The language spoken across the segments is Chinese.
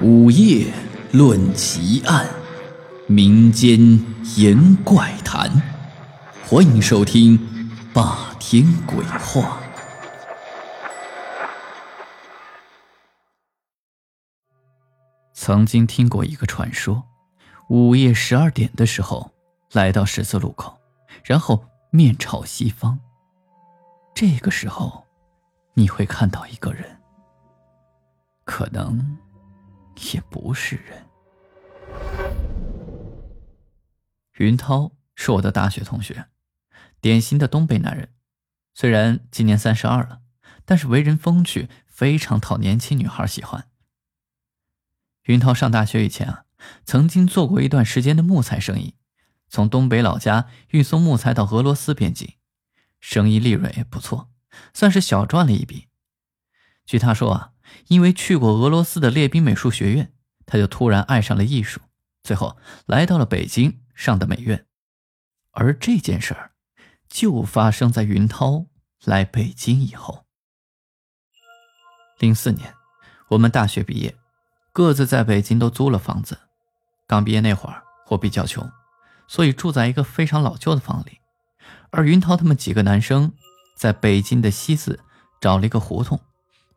午夜论奇案，民间言怪谈，欢迎收听《霸天鬼话》。曾经听过一个传说：午夜十二点的时候，来到十字路口，然后面朝西方。这个时候，你会看到一个人，可能也不是人。云涛是我的大学同学，典型的东北男人。虽然今年三十二了，但是为人风趣，非常讨年轻女孩喜欢。云涛上大学以前啊，曾经做过一段时间的木材生意，从东北老家运送木材到俄罗斯边境。生意利润也不错，算是小赚了一笔。据他说啊，因为去过俄罗斯的列宾美术学院，他就突然爱上了艺术，最后来到了北京上的美院。而这件事儿，就发生在云涛来北京以后。零四年，我们大学毕业，各自在北京都租了房子。刚毕业那会儿，我比较穷，所以住在一个非常老旧的房里。而云涛他们几个男生在北京的西四找了一个胡同，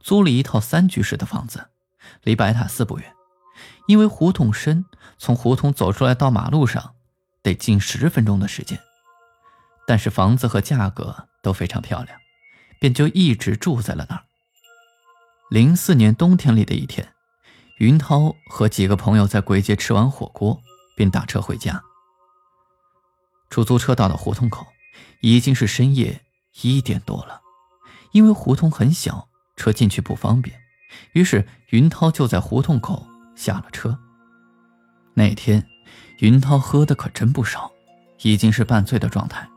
租了一套三居室的房子，离白塔寺不远。因为胡同深，从胡同走出来到马路上得近十分钟的时间。但是房子和价格都非常漂亮，便就一直住在了那儿。零四年冬天里的一天，云涛和几个朋友在簋街吃完火锅，便打车回家。出租车到了胡同口。已经是深夜一点多了，因为胡同很小，车进去不方便，于是云涛就在胡同口下了车。那天，云涛喝的可真不少，已经是半醉的状态。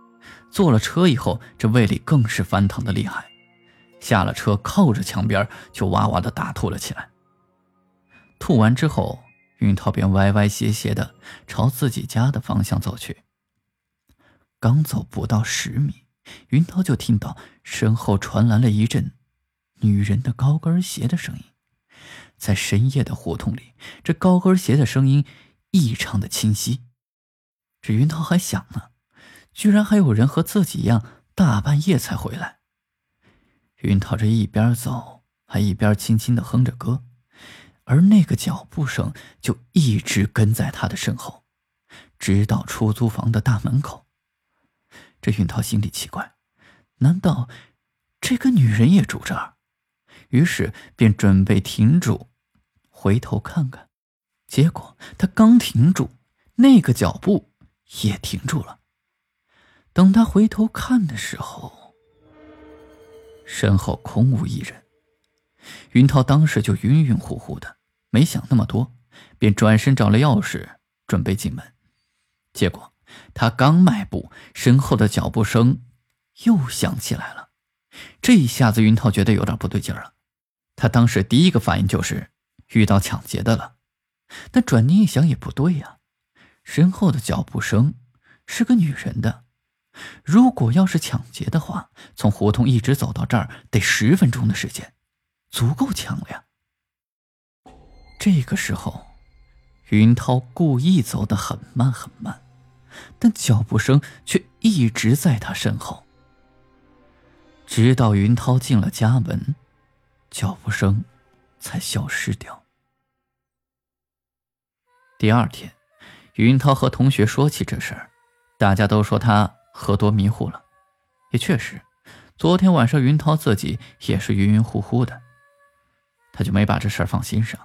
坐了车以后，这胃里更是翻腾的厉害，下了车靠着墙边就哇哇的大吐了起来。吐完之后，云涛便歪歪斜斜的朝自己家的方向走去。刚走不到十米，云涛就听到身后传来了一阵女人的高跟鞋的声音。在深夜的胡同里，这高跟鞋的声音异常的清晰。这云涛还想呢，居然还有人和自己一样大半夜才回来。云涛这一边走，还一边轻轻的哼着歌，而那个脚步声就一直跟在他的身后，直到出租房的大门口。这云涛心里奇怪，难道这个女人也住这儿？于是便准备停住，回头看看。结果他刚停住，那个脚步也停住了。等他回头看的时候，身后空无一人。云涛当时就晕晕乎乎的，没想那么多，便转身找了钥匙，准备进门。结果。他刚迈步，身后的脚步声又响起来了。这一下子，云涛觉得有点不对劲了。他当时第一个反应就是遇到抢劫的了。但转念一想，也不对呀，身后的脚步声是个女人的。如果要是抢劫的话，从胡同一直走到这儿得十分钟的时间，足够抢了呀。这个时候，云涛故意走得很慢很慢。但脚步声却一直在他身后，直到云涛进了家门，脚步声才消失掉。第二天，云涛和同学说起这事儿，大家都说他喝多迷糊了。也确实，昨天晚上云涛自己也是晕晕乎乎的，他就没把这事儿放心上。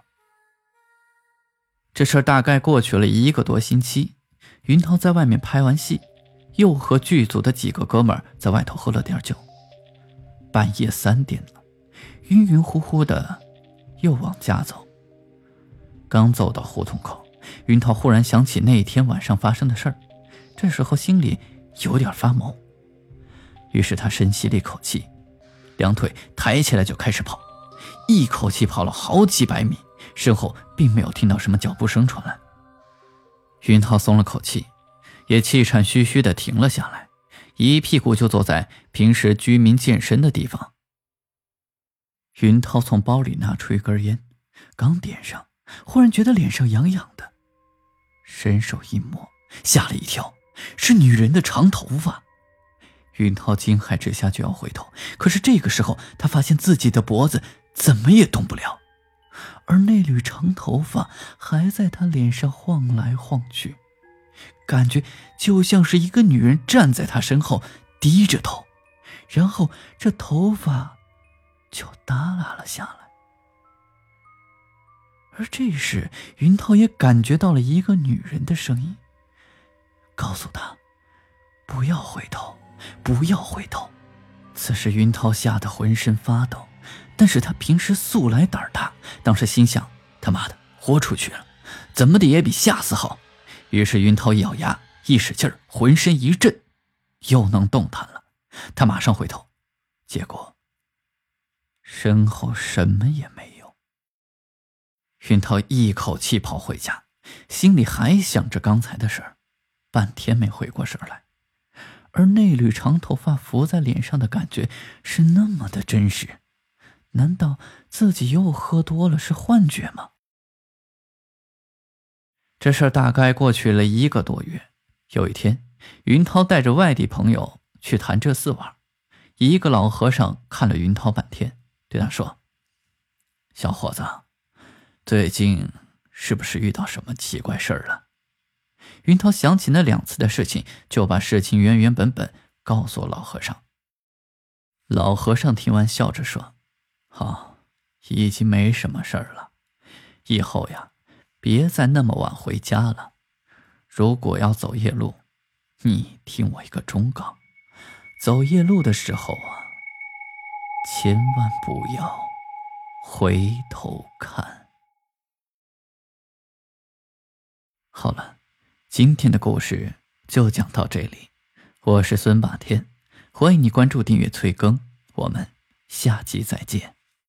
这事儿大概过去了一个多星期。云涛在外面拍完戏，又和剧组的几个哥们在外头喝了点酒。半夜三点了，晕晕乎乎的，又往家走。刚走到胡同口，云涛忽然想起那天晚上发生的事儿，这时候心里有点发毛。于是他深吸了一口气，两腿抬起来就开始跑，一口气跑了好几百米，身后并没有听到什么脚步声传来。云涛松了口气，也气喘吁吁的停了下来，一屁股就坐在平时居民健身的地方。云涛从包里拿出一根烟，刚点上，忽然觉得脸上痒痒的，伸手一摸，吓了一跳，是女人的长头发。云涛惊骇之下就要回头，可是这个时候他发现自己的脖子怎么也动不了，而那缕长头发还在他脸上晃来晃去，感觉就像是一个女人站在他身后，低着头，然后这头发就耷拉了下来。而这时，云涛也感觉到了一个女人的声音，告诉他不要回头。不要回头！此时云涛吓得浑身发抖，但是他平时素来胆大，当时心想：他妈的，豁出去了，怎么的也比吓死好。于是云涛一咬牙，一使劲，浑身一震，又能动弹了。他马上回头，结果身后什么也没有。云涛一口气跑回家，心里还想着刚才的事儿，半天没回过神来。而那缕长头发浮在脸上的感觉是那么的真实，难道自己又喝多了是幻觉吗？这事儿大概过去了一个多月。有一天，云涛带着外地朋友去潭柘寺玩，一个老和尚看了云涛半天，对他说：“小伙子，最近是不是遇到什么奇怪事儿了？”云涛想起那两次的事情，就把事情原原本本告诉老和尚。老和尚听完，笑着说：“好，已经没什么事儿了。以后呀，别再那么晚回家了。如果要走夜路，你听我一个忠告：走夜路的时候啊，千万不要回头看。”好了。今天的故事就讲到这里，我是孙霸天，欢迎你关注、订阅、催更，我们下集再见。